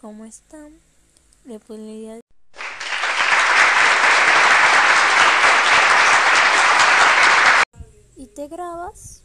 ¿cómo están? Le podría ¿Y te grabas?